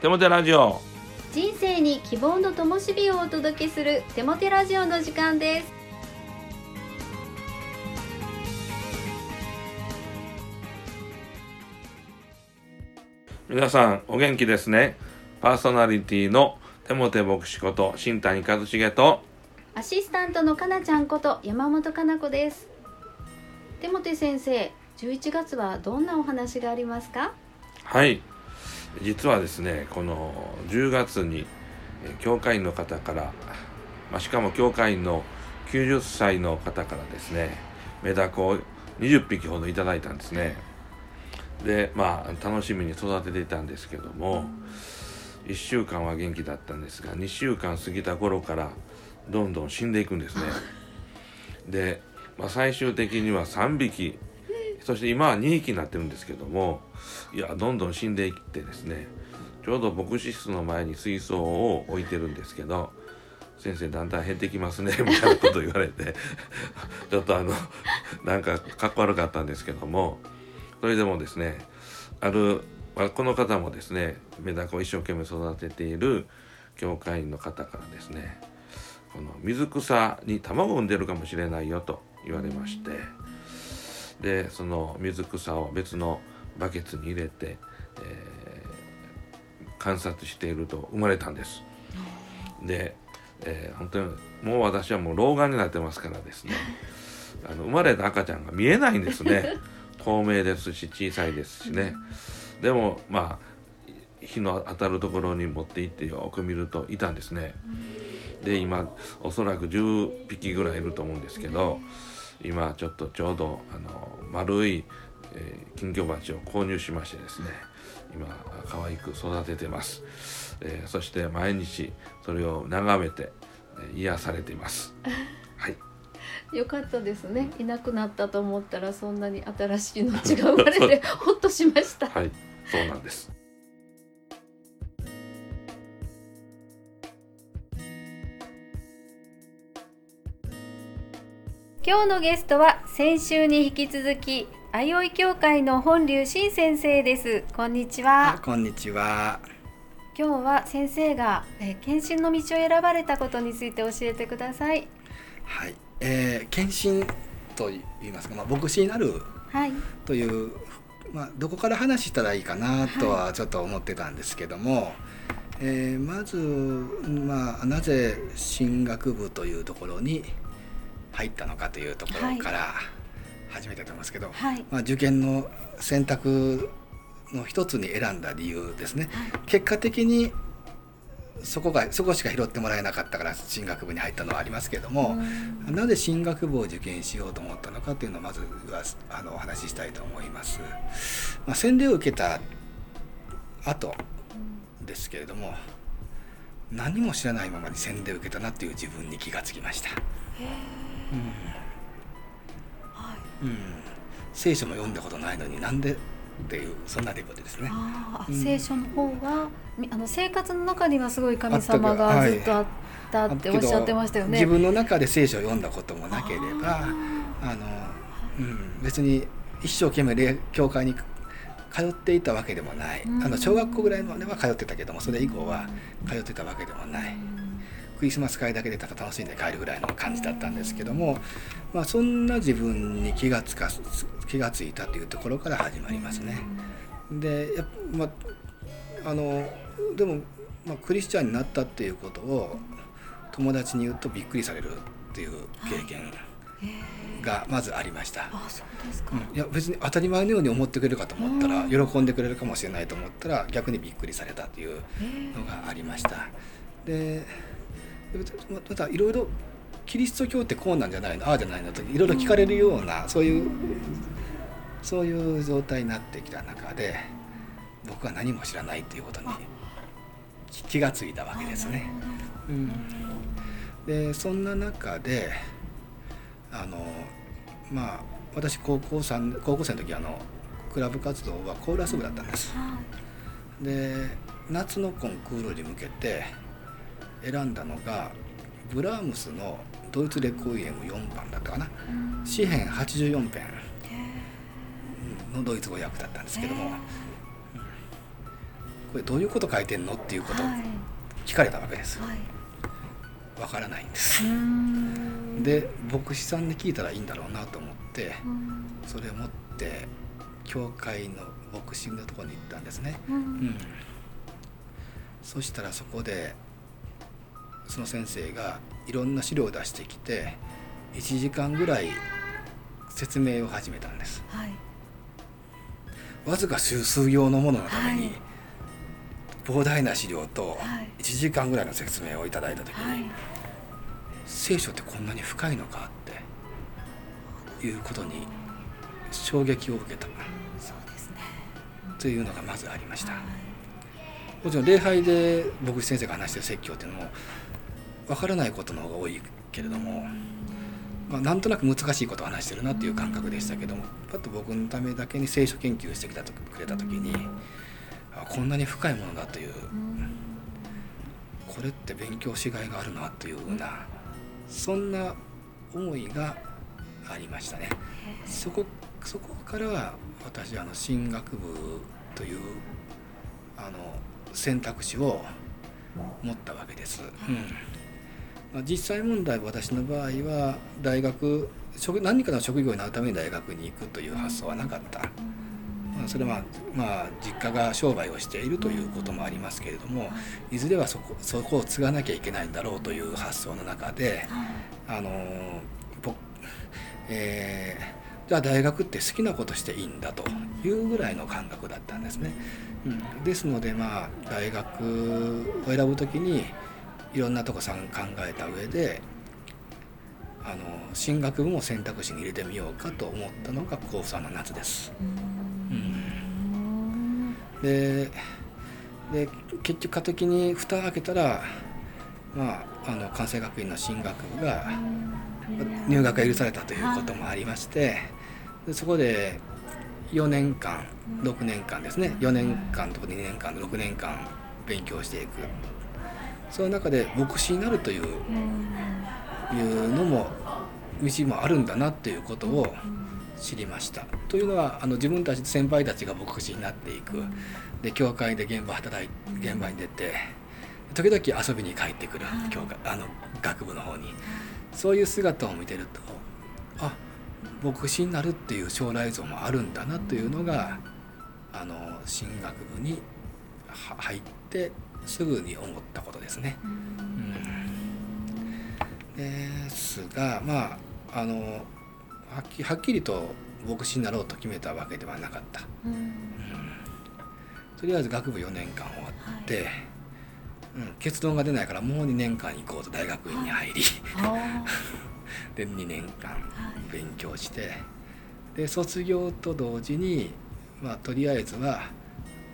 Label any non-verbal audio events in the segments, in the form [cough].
テモテラジオ。人生に希望の灯火をお届けするテモテラジオの時間です。皆さんお元気ですね。パーソナリティのテモテ牧師こと新谷一茂と。アシスタントのかなちゃんこと山本かな子です。テモテ先生11月はどんなお話がありますか？はい実はですねこの10月に教会員の方から、まあ、しかも教会員の90歳の方からですねメダコを20匹ほどいただいたんですね。でまあ楽しみに育てていたんですけども1週間は元気だったんですが2週間過ぎた頃からどんどん死んでいくんですね。で、まあ、最終的には3匹そして今は2匹になってるんですけどもいやどんどん死んでいってですねちょうど牧師室の前に水槽を置いてるんですけど先生だんだん減ってきますねみたいなこと言われてちょっとあのなんかかっこ悪かったんですけどもそれでもですねあるまあこの方もですねメダカを一生懸命育てている教会員の方からですねこの水草に卵を産んでるかもしれないよと言われましてでその水草を別のバケツに入れて、えー観察していると生まれたんです。で、えー本当にもう私はもう老眼になってますからですね。[laughs] あの生まれた赤ちゃんが見えないんですね。[laughs] 透明ですし小さいですしね。でもまあ日の当たるところに持って行ってよく見るといたんですね。で今おそらく10匹ぐらいいると思うんですけど今ちょっとちょうどあの丸い、えー金魚鉢を購入しましてですね今可愛く育ててます、えーそして毎日それを眺めて、えー癒されています。[laughs] はい。よかったですね。いなくなったと思ったらそんなに新しい命が生まれて [laughs] ほっとしました。はい。そうなんです今日のゲストは先週に引き続き相生協会の本流新先生です。こんにちは。こんにちは。今日は先生が、えー、検診の道を選ばれたことについて教えてください。はい、えー、検診と言いますか、まあ、牧師になるはい。という、まあ、どこから話したらいいかなとはちょっと思ってたんですけども、えーまず、まあ、なぜ進学部というところに入ったのかというところから始めたと思いますけど、はいまあ、受験の選択の一つに選んだ理由ですね。結果的にそこがそこしか拾ってもらえなかったから進学部に入ったのはありますけれども、なぜ進学部を受験しようと思ったのかというのをまずはあのお話ししたいと思います。まあ、洗礼を受けた後ですけれども何も知らないままに洗礼を受けたなっていう自分に気がつきました。うん。うん。聖書も読んだことないのになんでっていうそんなレベルですね。あーうん。聖書の方はみあの生活の中にはすごい神様がずっとあったっておっしゃってましたよね。自分の中で聖書を読んだこともなければあの、うん、別に一生懸命礼教会に通っていたわけでもない、うん。あの小学校ぐらいまでは通ってたけどもそれ以降は通ってたわけでもない、クリスマス会だけでただ楽しんで帰るぐらいの感じだったんですけども、まあ、そんな自分に気がつか気がついたというところから始まりますね。でやまあ、あのでも、まあ、クリスチャンになったっていうことを友達に言うとびっくりされるっていう経験がまずありました。あそうですか。うんいや別に当たり前のように思ってくれるかと思ったらうん喜んでくれるかもしれないと思ったら逆にびっくりされたというのがありました。ででままたいろいろキリスト教ってこうなんじゃないの？ああじゃないのといろいろ聞かれるようなそういうそういう状態になってきた中で僕は何も知らないっていうことに気気がついたわけですね。うん、でそんな中であのまあ私高校3高校生の時あのクラブ活動はコーラス部だったんです。で夏のコンクールに向けて選んだのがブラームスのドイツレコイエム4番だったかな。詩編84編のドイツ語訳だったんですけども、うん。これどういうこと書いてんのっていうことをはい。聞かれたわけです。はい。わからないんです。で牧師さんに聞いたらいいんだろうなと思ってうん。それを持って教会の牧師のところに行ったんですね、ううんん、そしたらそこでその先生がいろんな資料を出してきて1時間ぐらい説明を始めたんです。はい。わずか数数行のもののために、はい。膨大な資料とはい。1時間ぐらいの説明をいただいた時に、はい。聖書ってこんなに深いのかっていうことに衝撃を受けた。そうですね。というのがまずありました。はい。もちろん礼拝で牧師先生が話してる説教っていうのもわからないことの方が多いけれども、まあ、なんとなく難しいことを話してるなっていう感覚でしたけどもパッと僕のためだけに聖書研究してきたとくれた時にあこんなに深いものだというこれって勉強しがいがあるなというようなそんな思いがありましたね。そこそこからは私あの進学部というあの選択肢を持ったわけです。うん、実際問題私の場合は大学職何かの職業になるために大学に行くという発想はなかった。まあそれはまあ、まあ、実家が商売をしているということもありますけれどもいずれはそこそこを継がなきゃいけないんだろうという発想の中で、あの僕えーじゃあ大学って好きなことしていいんだというぐらいの感覚だったんですね。うん、ですのでまあ大学を選ぶ時にいろんなとこさん考えた上であの進学部も選択肢に入れてみようかと思ったのが高3の夏です。うん。でで結局過渡期に蓋開けたら、まあ、あの関西学院の進学部が入学が許されたということもありましてでそこで4年間6年間ですね。4年間とか2年間6年間勉強していくその中で牧師になるといういうのも道もあるんだなっていうことを知りました。というのはあの自分たち先輩たちが牧師になっていく。で教会で現場働い現場に出て時々遊びに帰ってくる教会あの学部の方に。そういう姿を見てるとあ牧師になるっていう将来像もあるんだなというのがあの進学部には入ってすぐに思ったことですね。うん。ですがまああのはっきはっきりと牧師になろうと決めたわけではなかった。とりあえず学部4年間終わって、うん、結論が出ないからもう2年間行こうと大学院に入り [laughs] で2年間勉強してで卒業と同時に、まあ、とりあえずは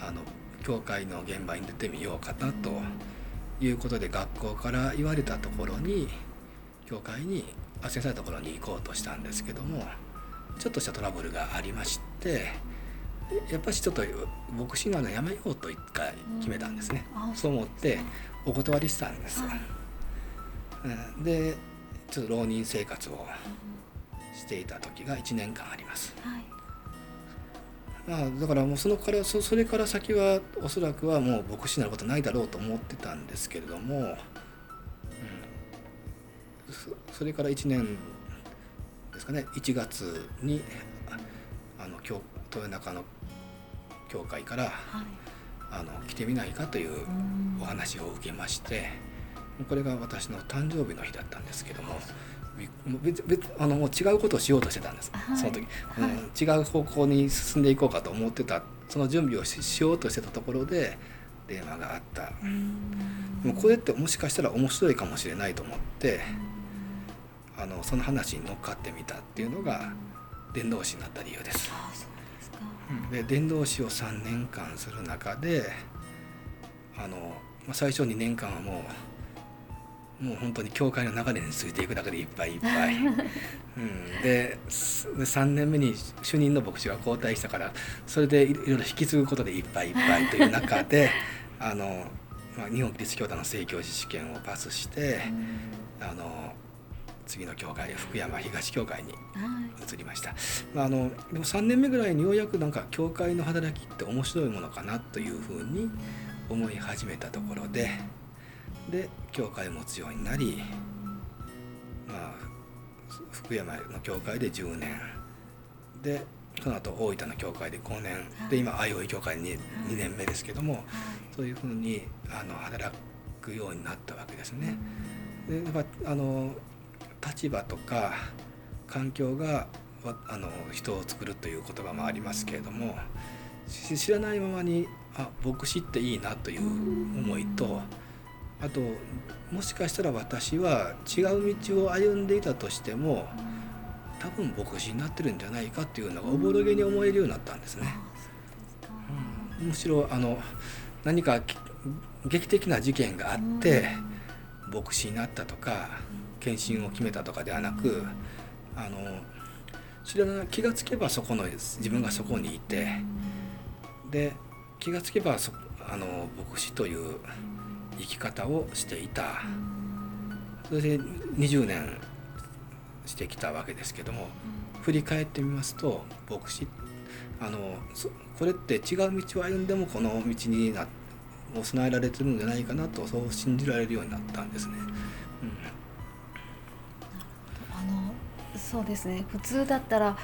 あの教会の現場に出てみようかなということで学校から言われたところに教会に斡旋されたところに行こうとしたんですけどもちょっとしたトラブルがありましてやっぱりちょっと牧師になるのやめようと一回決めたんですね。そう思ってお断りしたんです。うん。でちょっと浪人生活をしていた時が1年間あります。はい。まあ、だからもうそのからそそれから先はおそらくはもう牧師になることないだろうと思ってたんですけれども、うん、そそれから1年ですかね。1月にああの教豊中の教会からはい。あの来てみないかといううん。お話を受けましてこれが私の誕生日の日だったんですけども別別あのもう違うことをしようとしてたんです、はい。その時、はい。うん、違う方向に進んでいこうかと思ってた。その準備をししようとしてたところで電話があった。うん。もうこれってもしかしたら面白いかもしれないと思ってあのその話に乗っかってみたっていうのが伝道師になった理由です。あそうですか。で伝道師を3年間する中であの、まあ、最初2年間はもうもう本当に教会の流れについていくだけでいっぱいいっぱい、[laughs] うん、ですで3年目に主任の牧師が交代したからそれでいろいろ引き継ぐことでいっぱいいっぱいという中で [laughs] あの、まあ、日本キリスト教団の正教師試験をパスしてあの次の教会福山東教会にはい。移りました、まあ、あのでも3年目ぐらいにようやくなんか教会の働きって面白いものかなというふうに思い始めたところでで教会を持つようになり、まあ、福山の教会で10年。でその後大分の教会で5年。で今相生教会に 2, 年目ですけどもそういうふうにあの働くようになったわけですね。でやっぱあの立場とか環境がわあの人を作るという言葉もありますけれどもし知らないままにあ牧師っていいなという思いとあともしかしたら私は違う道を歩んでいたとしても多分牧師になってるんじゃないかっていうのがおぼろげに思えるようになったんですね。むしろあの何かき劇的な事件があって牧師になったとか献身を決めたとかではなくあの知らない気がつけばそこの自分がそこにいてで気がつけばそあの牧師という生き方をしていた。それで20年してきたわけですけども振り返ってみますと牧師あのそこれって違う道を歩んでもこの道になを備えられてるんじゃないかなとそう信じられるようになったんですね。あのそうですね。普通だったら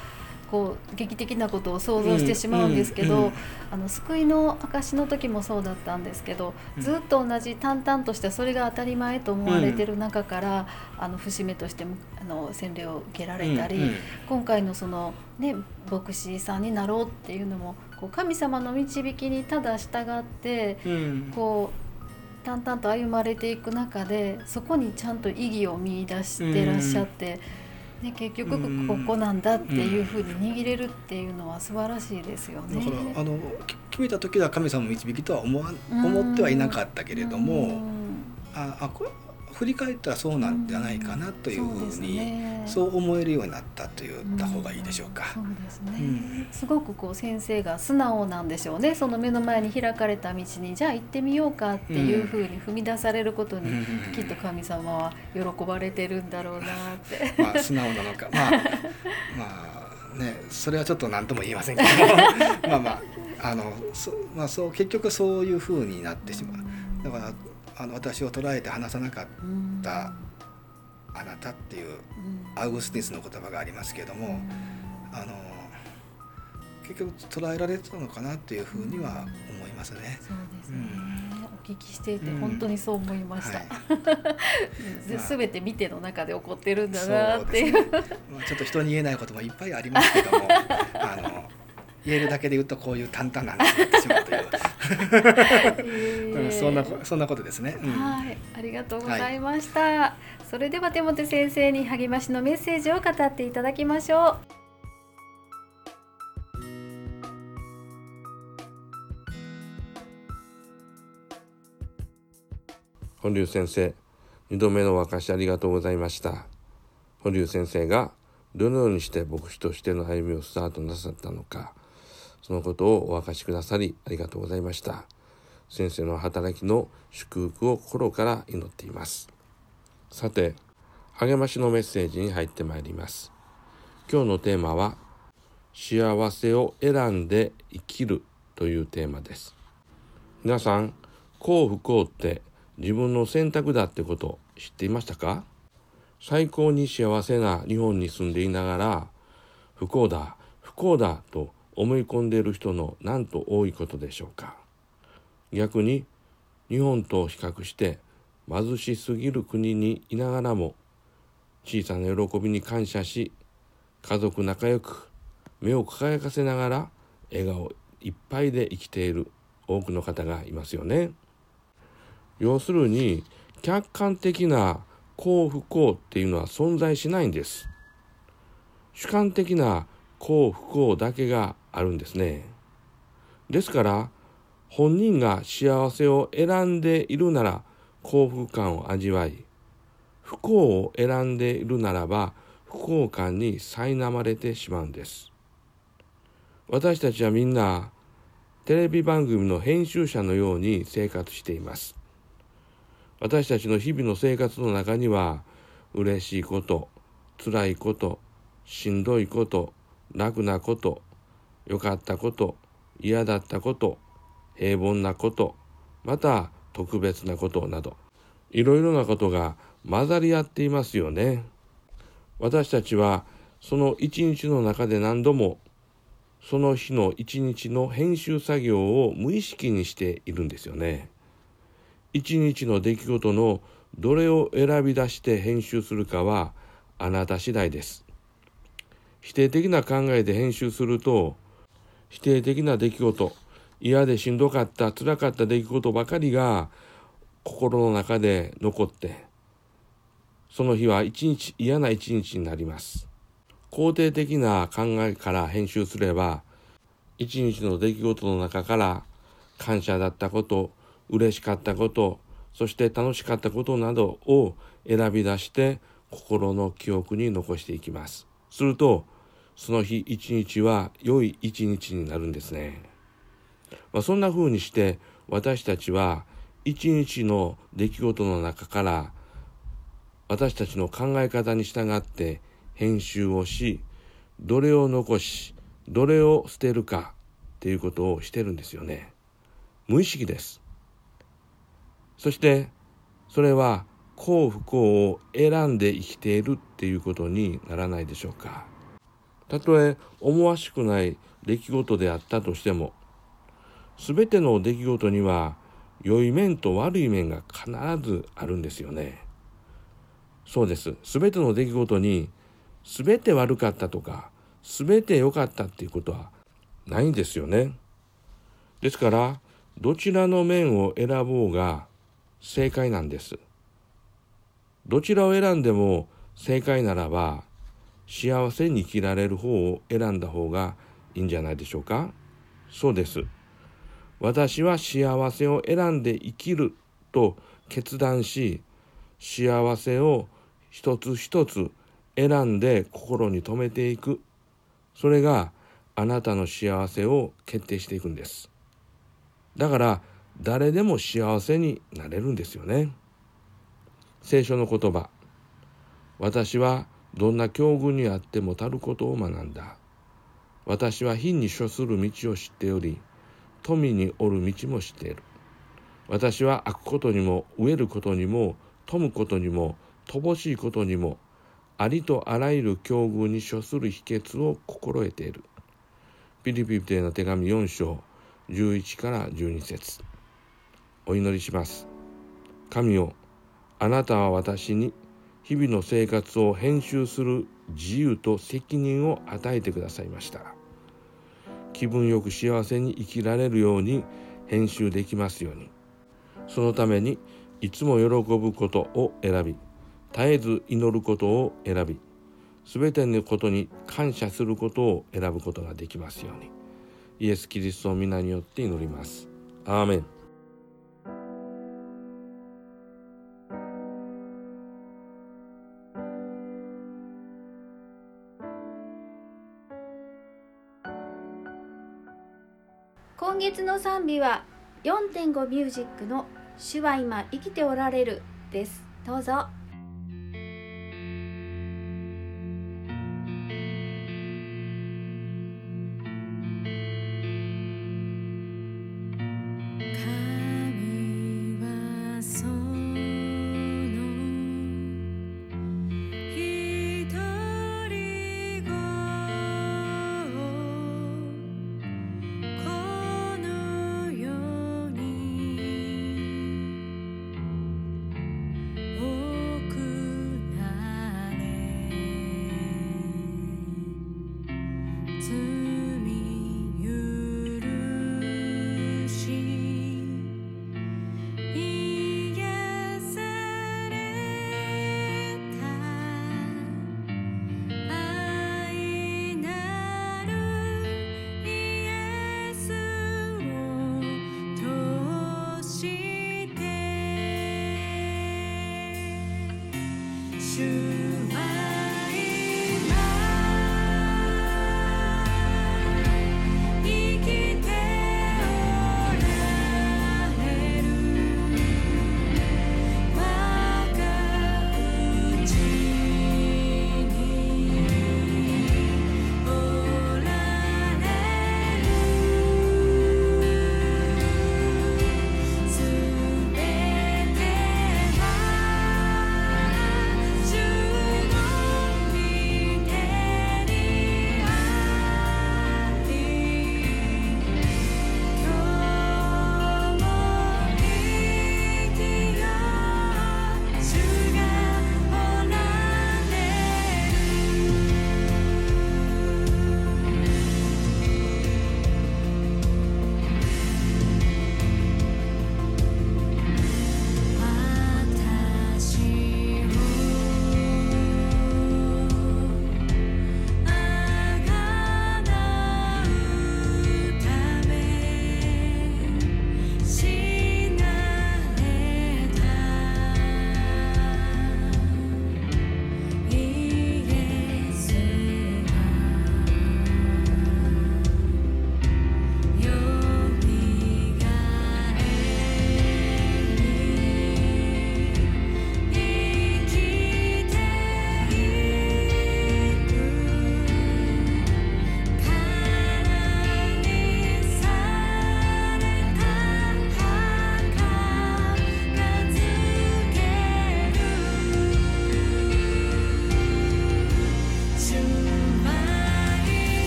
こう劇的なことを想像してしまうんですけど、うんうんうんあの救いの証の時もそうだったんですけど、うん。ずっと同じ淡々としたそれが当たり前と思われてる中から、あの節目としてもあの洗礼を受けられたり、今回のそのね牧師さんになろうっていうのもこう神様の導きにただ従ってうん。こう淡々と歩まれていく中でそこにちゃんと意義を見出してらっしゃって、ね、結局うんここなんだっていうふうに握れるっていうのは素晴らしいですよね。だからあのき決めた時は神様の導きとは思わうん。思ってはいなかったけれどうもん。ああこれ振り返ったらそうなんじゃないかなというふうにね。そう思えるようになったと言った方がいいでしょうか。そうですね、うん。すごくこう先生が素直なんでしょうね。その目の前に開かれた道にじゃあ行ってみようかっていうふうに踏み出されることに、うん。きっと神様は喜ばれてるんだろうなって。[laughs] まあ素直なのか。まあ [laughs] まあねそれはちょっと何とも言いませんけど。[laughs] まあまああのそまあそう結局そういうふうになってしまう。だからあの私を捉えて話さなかっうんたあなたっていううんアウグスティスの言葉がありますけれどもあの結局捉えられてたのかなっていうふうには思いますね。そうですね、うん。お聞きしていてうん。本当にそう思いました、はい。[laughs] でまあ。全て見ての中で起こってるんだなっていう。まあちょっと人に言えないこともいっぱいありますけども [laughs] あの言えるだけで言うとこういう淡々な話になってしまうという、[laughs] うん。そんなこそんなことですね。うんはい、ありがとうございました、それでは手元先生に励ましのメッセージを語っていただきましょ本龍先生2度目のお明かしありがとうございました。本龍先生がどのようにして牧師としての歩みをスタートなさったのかそのことをお明かしくださりありがとうございました。先生の働きの祝福を心から祈っています。さて励ましのメッセージに入ってまいります。今日のテーマは幸せを選んで生きるというテーマです。皆さん幸不幸って自分の選択だってこと知っていましたか？最高に幸せな日本に住んでいながら不幸だ不幸だと思い込んでいる人のなんと多いことでしょうか逆に日本と比較して貧しすぎる国にいながらも小さな喜びに感謝し家族仲良く目を輝かせながら笑顔いっぱいで生きている多くの方がいますよね。要するに客観的な幸不幸っていうのは存在しないんです。主観的な幸不幸だけがあるんですね。ですから本人が幸せを選んでいるなら幸福感を味わい不幸を選んでいるならば不幸感に苛まれてしまうんです。私たちはみんなテレビ番組の編集者のように生活しています。私たちの日々の生活の中には嬉しいこと、辛いことしんどいこと楽なこと良かったこと嫌だったこと平凡なことまた特別なことなどいろいろなことが混ざり合っていますよね。私たちはその一日の中で何度もその日の一日の編集作業を無意識にしているんですよね。一日の出来事のどれを選び出して編集するかはあなた次第です。否定的な考えで編集すると否定的な出来事嫌でしんどかった辛かった出来事ばかりが心の中で残ってその日は一日嫌な一日になります。肯定的な考えから編集すれば一日の出来事の中から感謝だったこと嬉しかったことそして楽しかったことなどを選び出して心の記憶に残していきます。するとその日一日は良い一日になるんですね、まあ、そんな風にして私たちは一日の出来事の中から私たちの考え方に従って編集をしどれを残しどれを捨てるかっていうことをしてるんですよね。無意識です。そしてそれは幸不幸を選んで生きているっていうことにならないでしょうか。たとえ思わしくない出来事であったとしても全ての出来事には良い面と悪い面が必ずあるんですよね。そうです。全ての出来事に全て悪かったとか全て良かったっていうことはないんですよね。ですからどちらの面を選ぼうが正解なんです。どちらを選んでも正解ならば幸せに生きられる方を選んだ方がいいんじゃないでしょうか。そうです。私は幸せを選んで生きると決断し幸せを一つ一つ選んで心に留めていく。それがあなたの幸せを決定していくんです。だから誰でも幸せになれるんですよね。聖書の言葉。私はどんな境遇にあっても足ることを学んだ。私は貧に処する道を知っており富におる道も知っている。私は開くことにも飢えることにも富むことにも乏しいことにもありとあらゆる境遇に処する秘訣を心得ている。ピリピリテの手紙4章11から12節。お祈りします。神よあなたは私に日々の生活を編集する自由と責任を与えてくださいました。気分よく幸せに生きられるように編集できますように。そのためにいつも喜ぶことを選び絶えず祈ることを選び全てのことに感謝することを選ぶことができますように。イエス・キリストの皆によって祈ります。アーメン。月の賛美は4.5ミュージックの「主は今生きておられる」です。どうぞ。